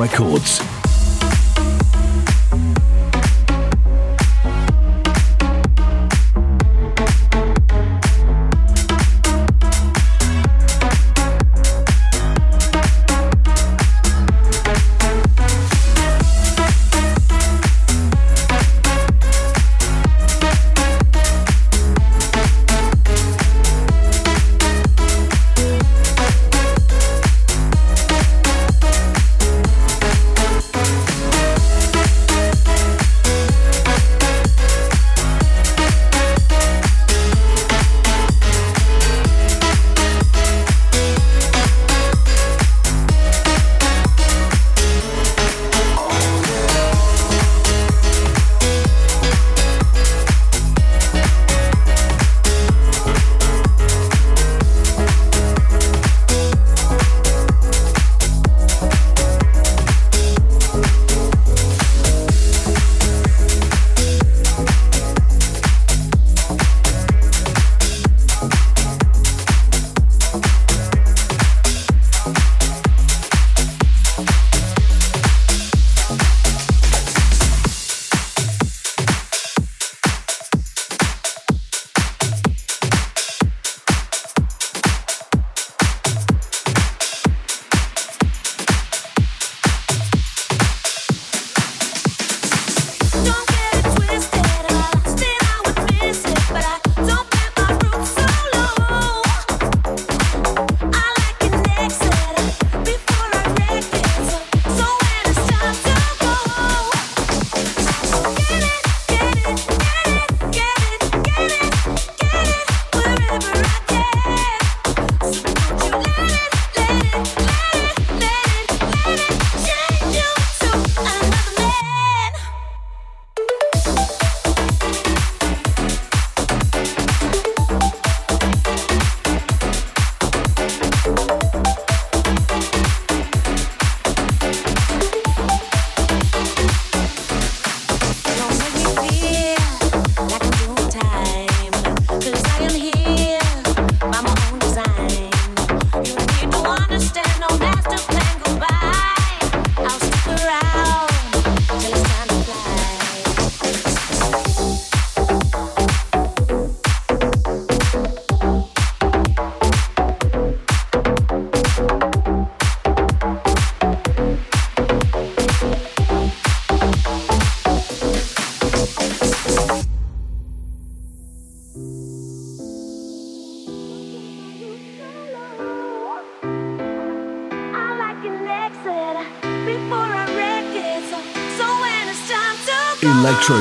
Records.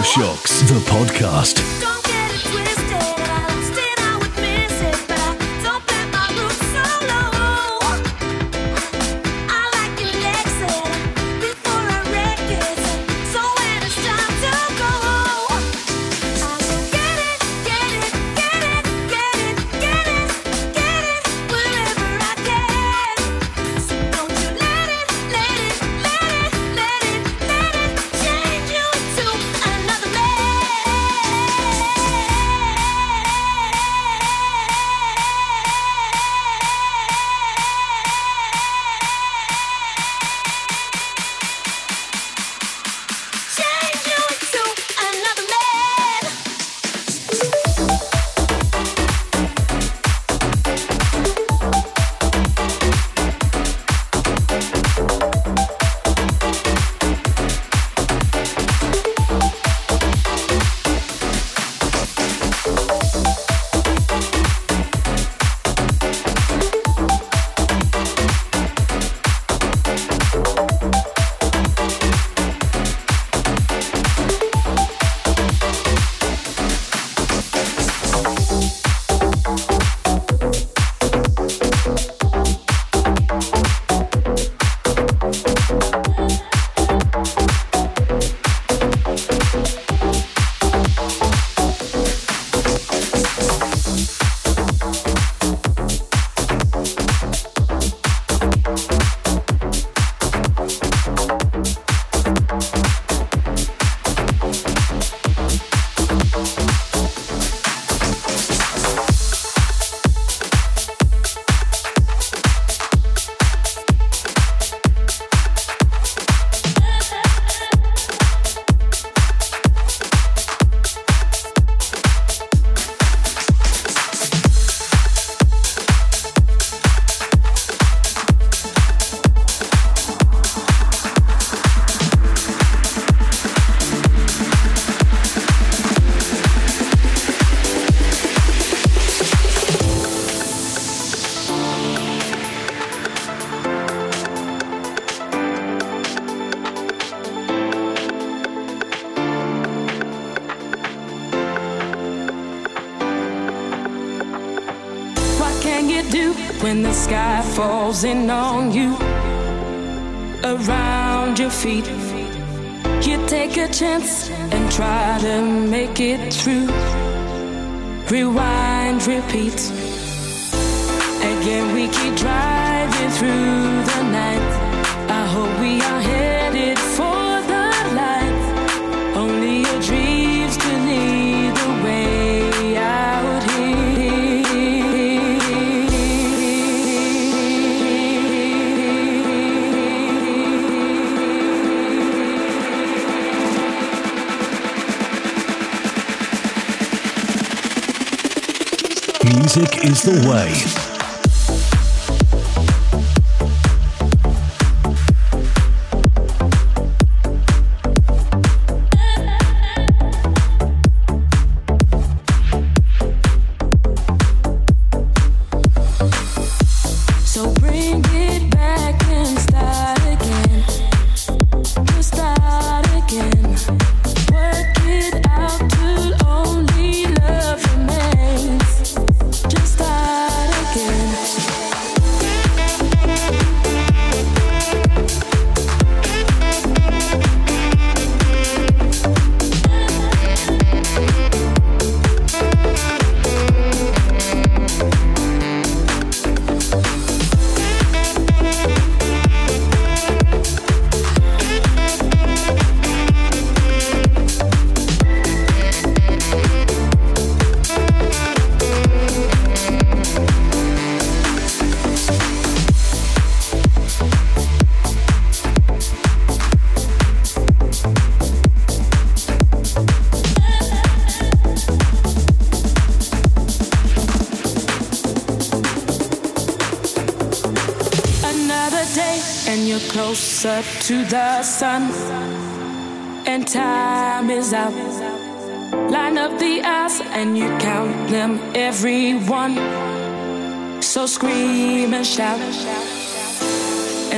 Electroshocks, the podcast. beats music is the way.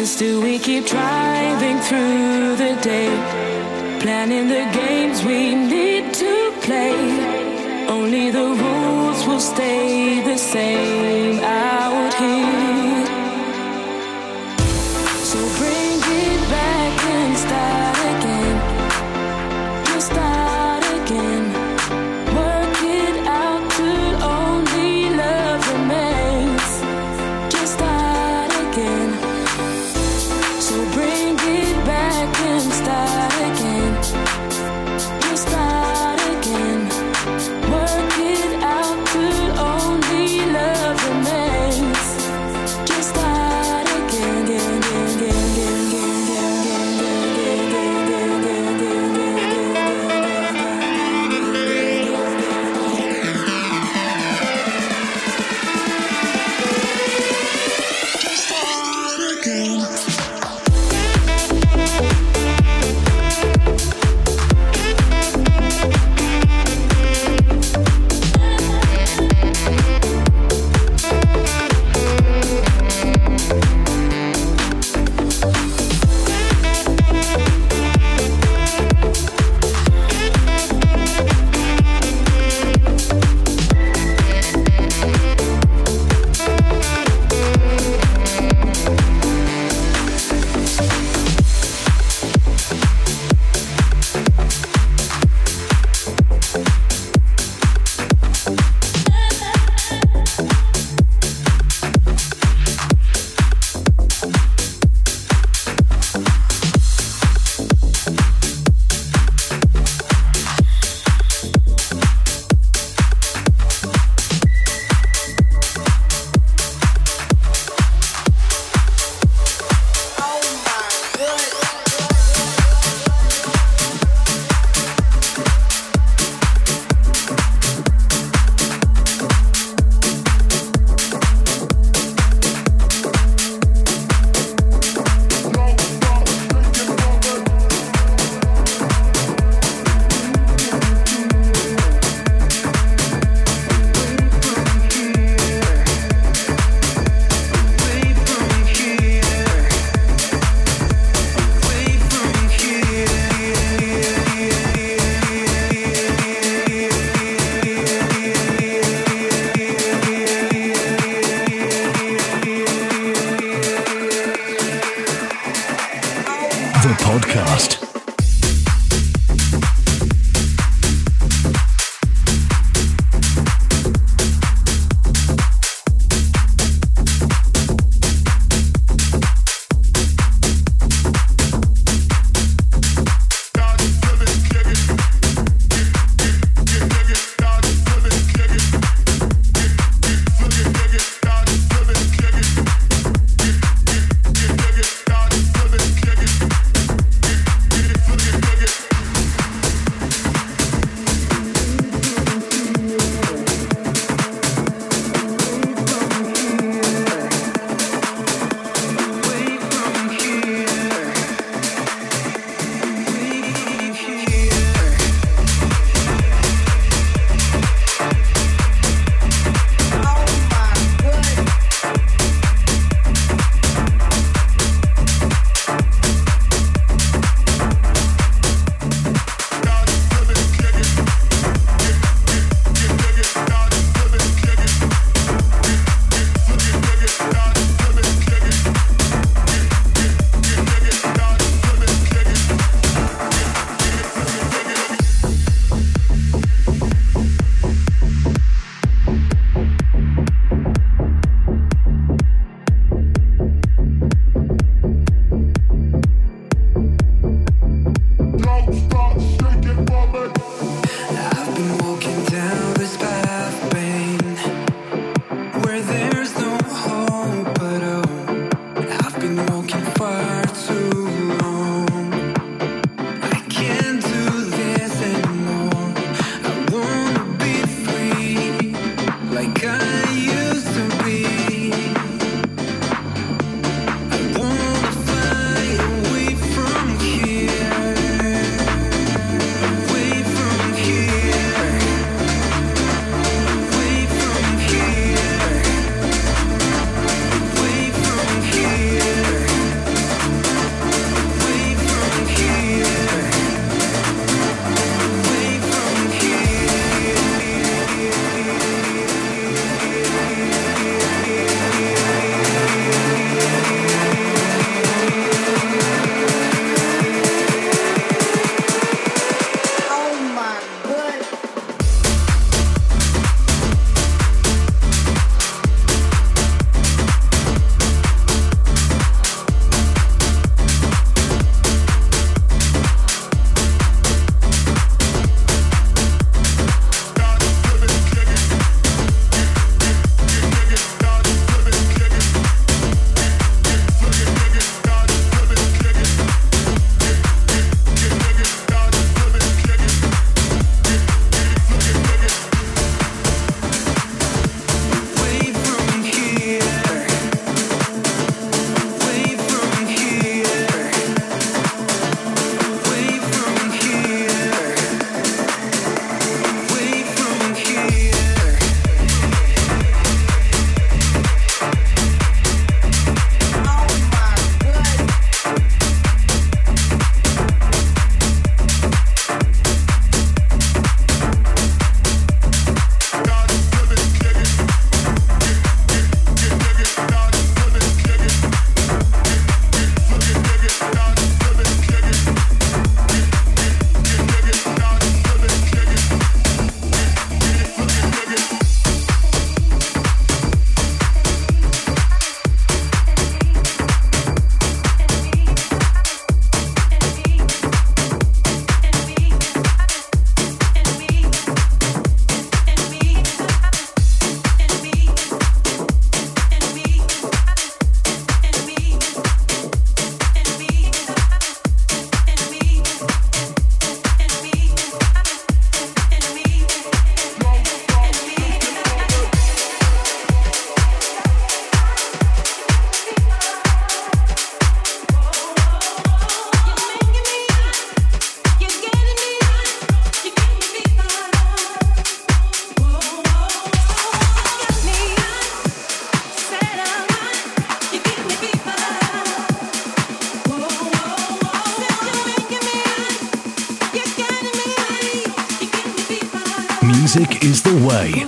sense do we keep driving through the day? Planning the games we need to play. Only the rules will stay the same.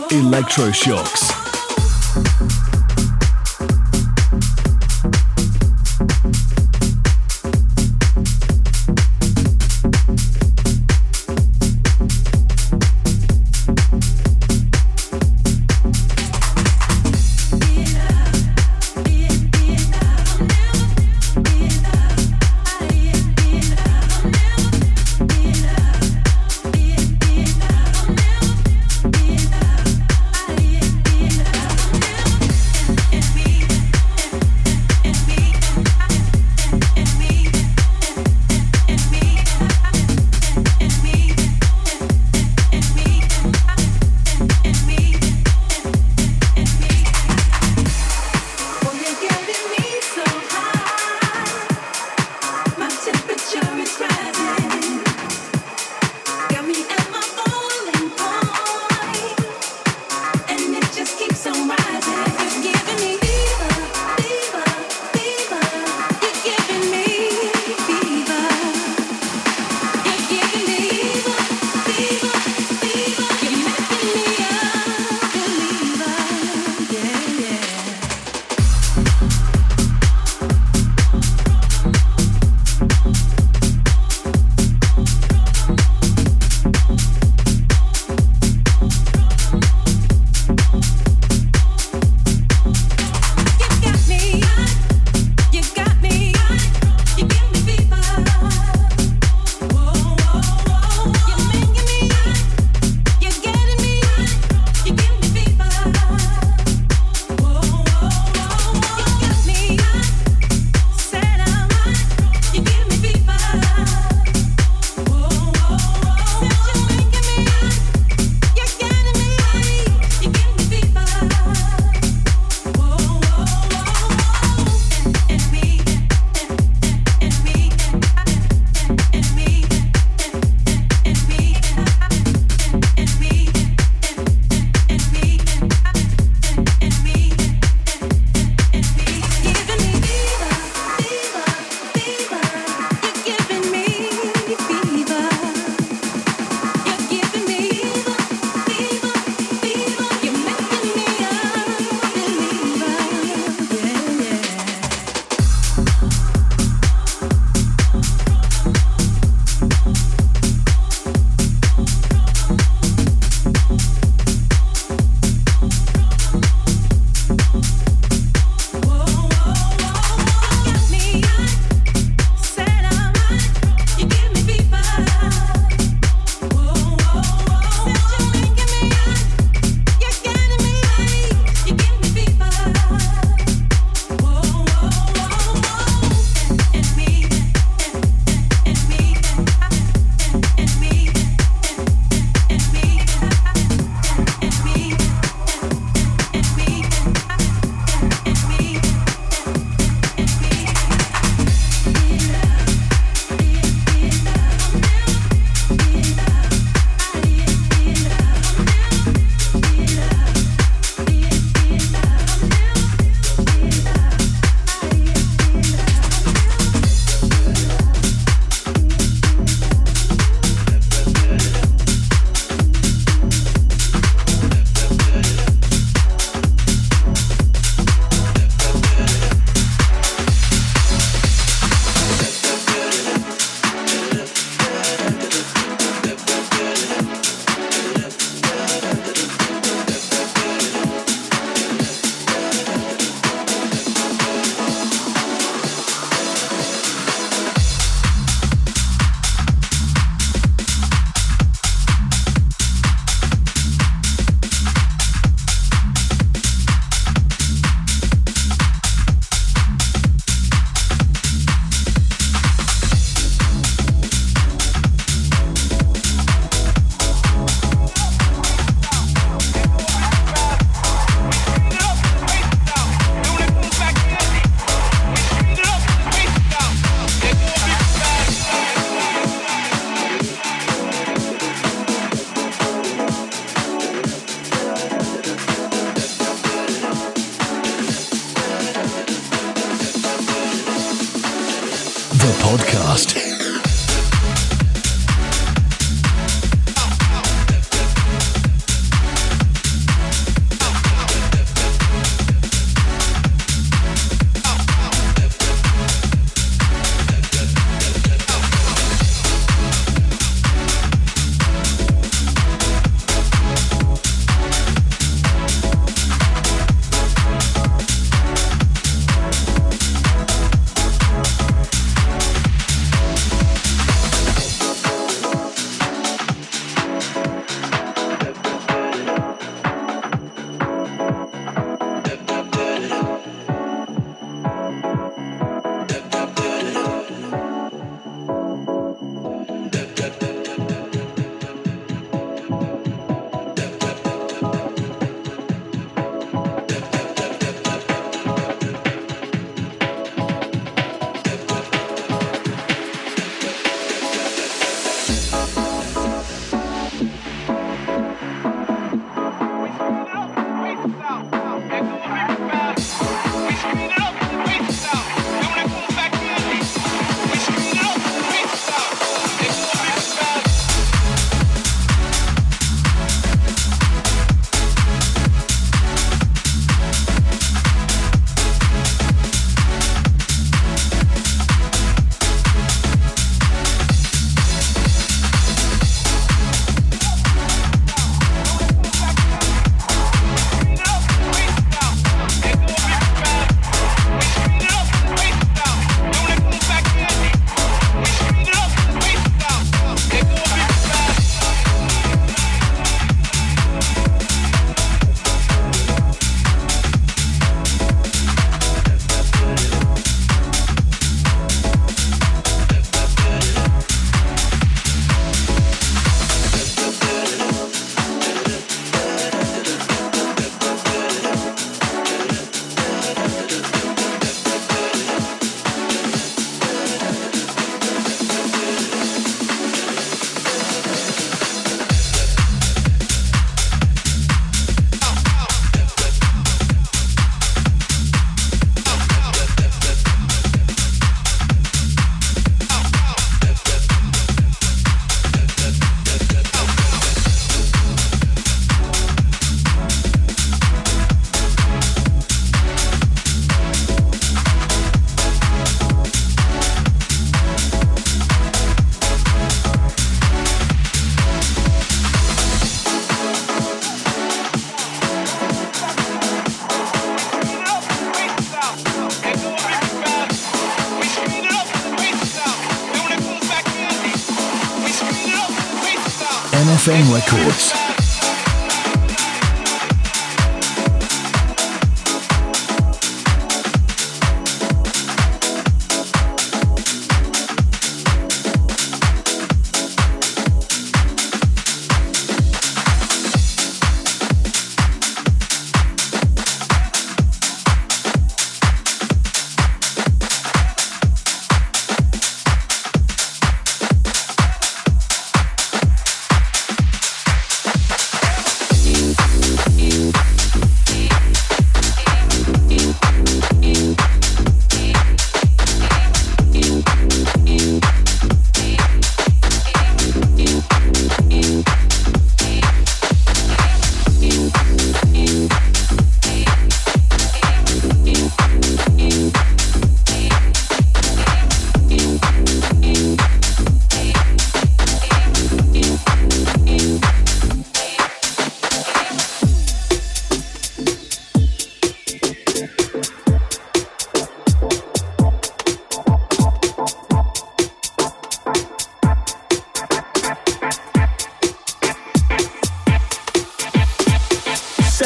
Electroshocks.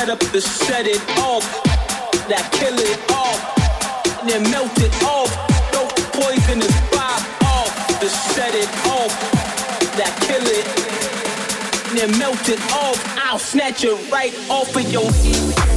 set up to set it off. That kill it off. And then melt it off. Throw the poisonous vibe off. To set it off. That kill it. And then melt it off. I'll snatch it right off of your.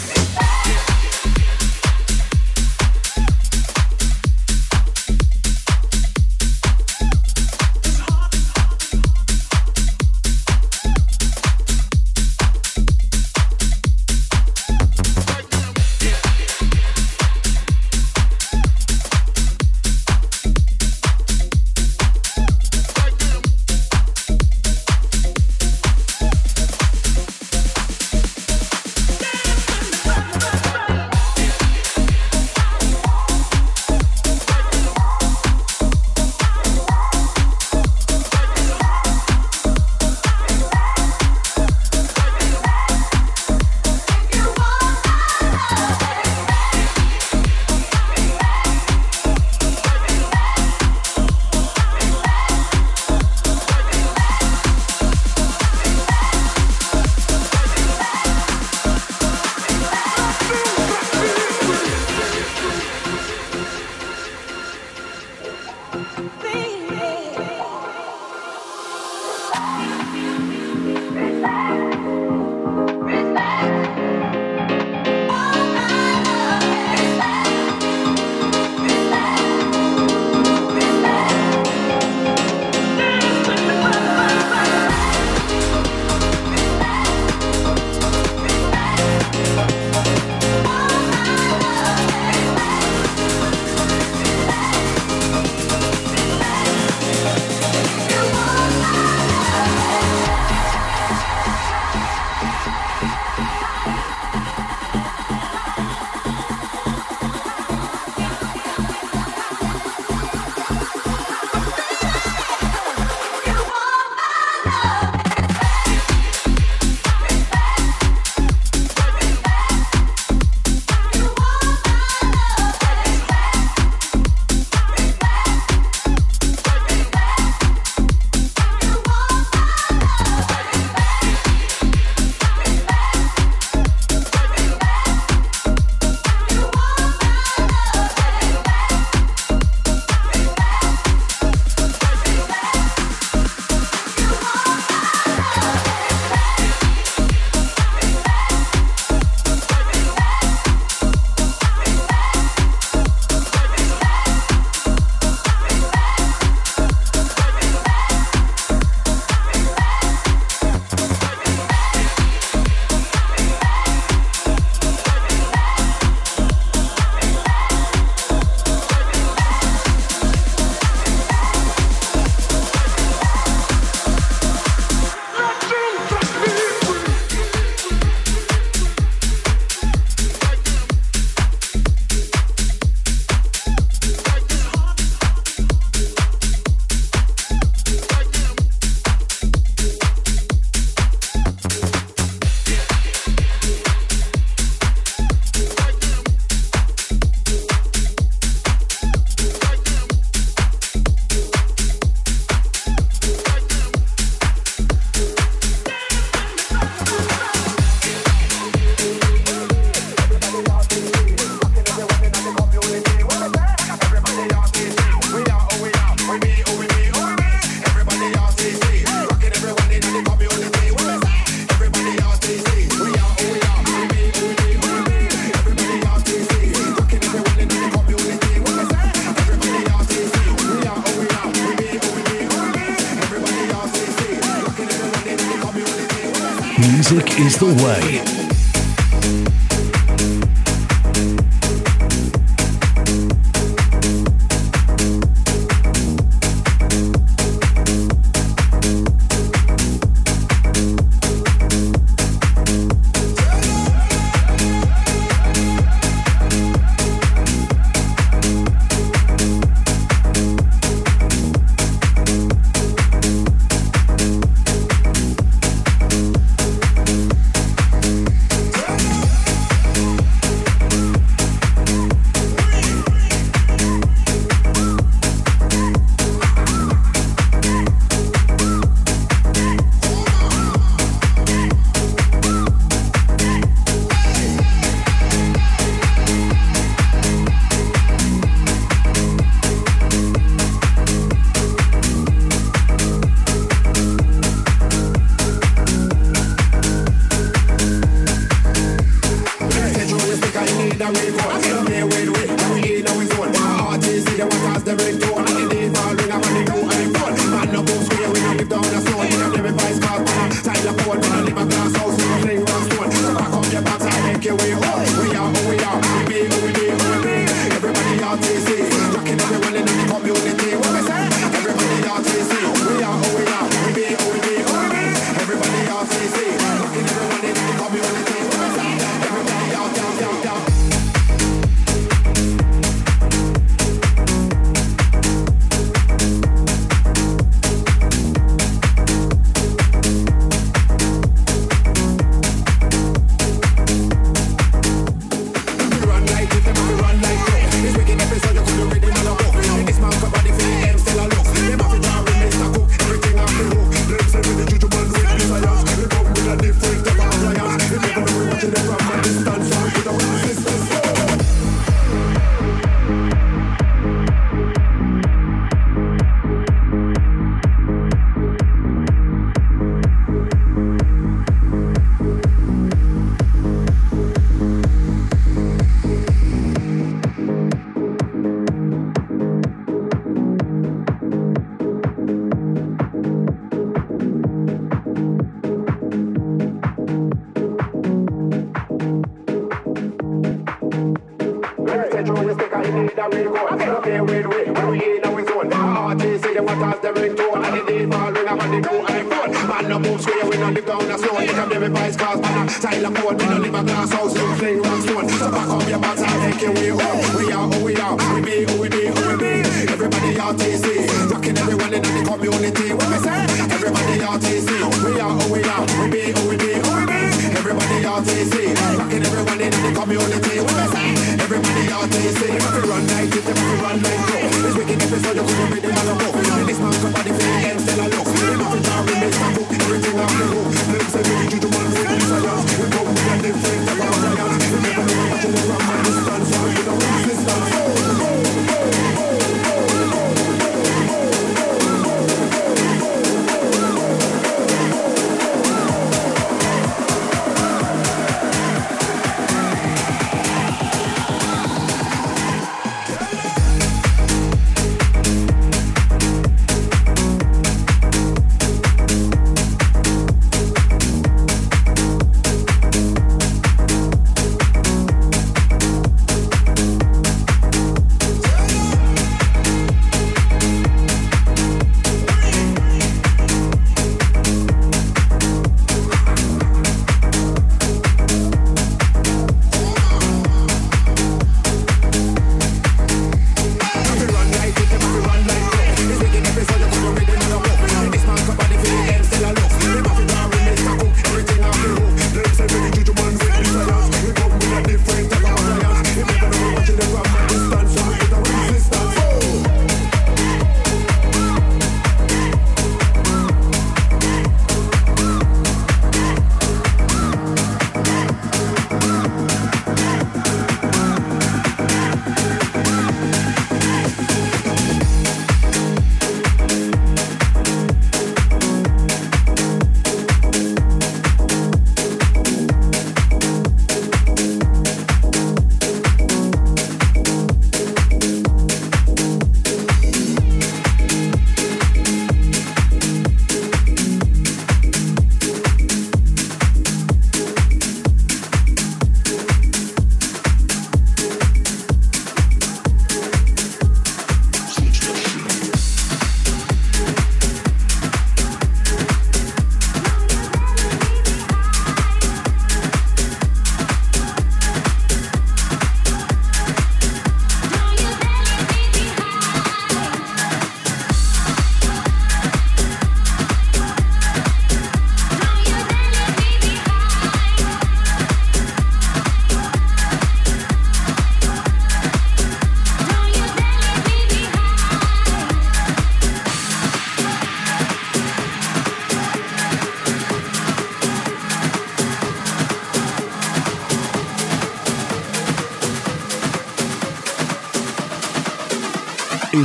Music is the way.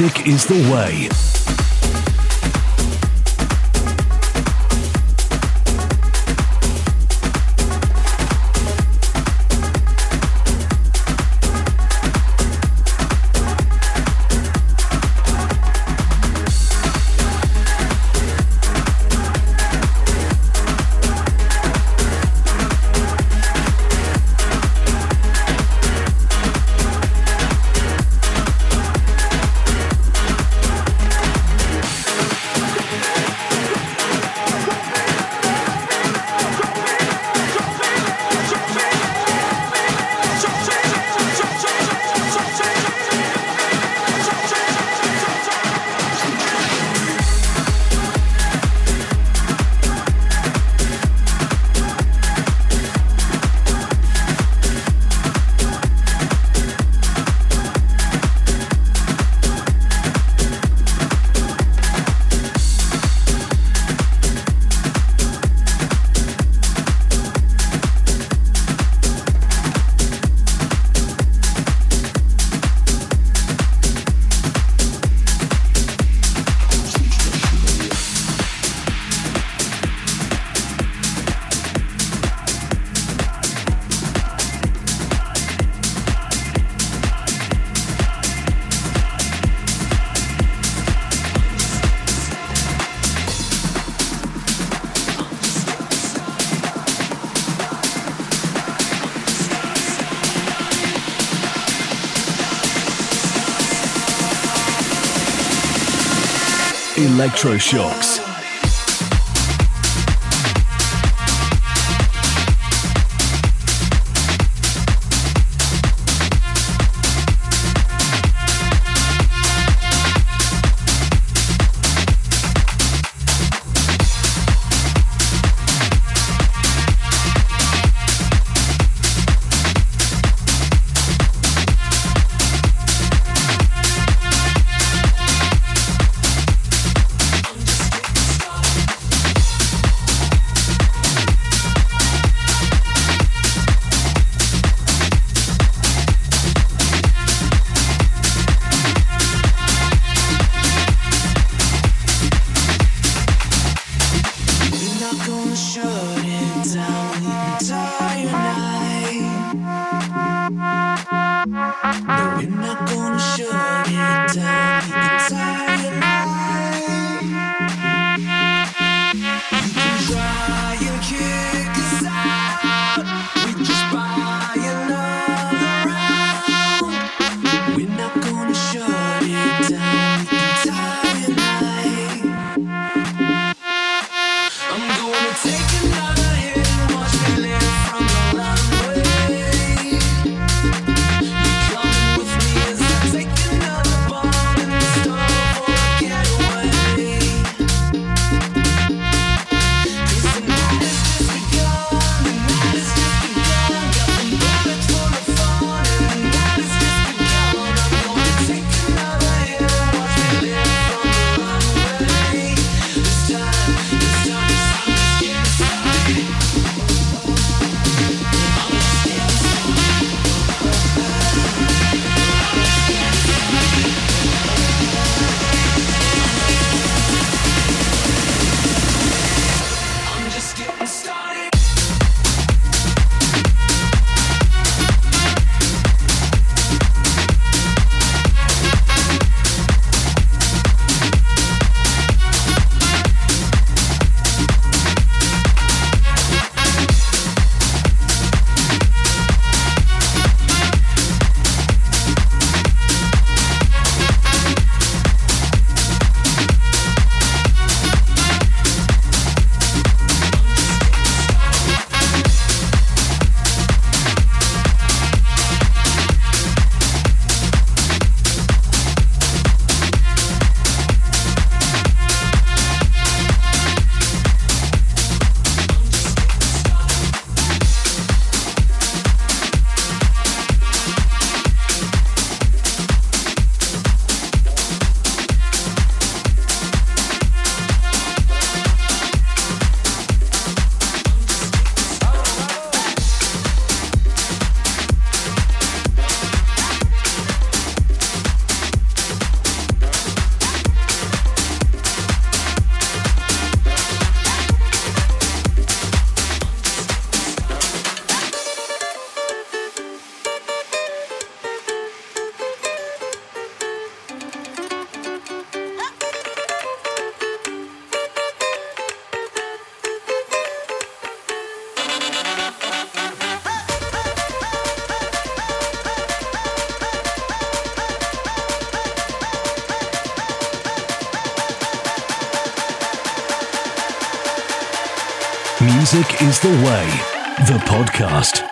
Music is the way. Electroshocks. Is the way. The podcast.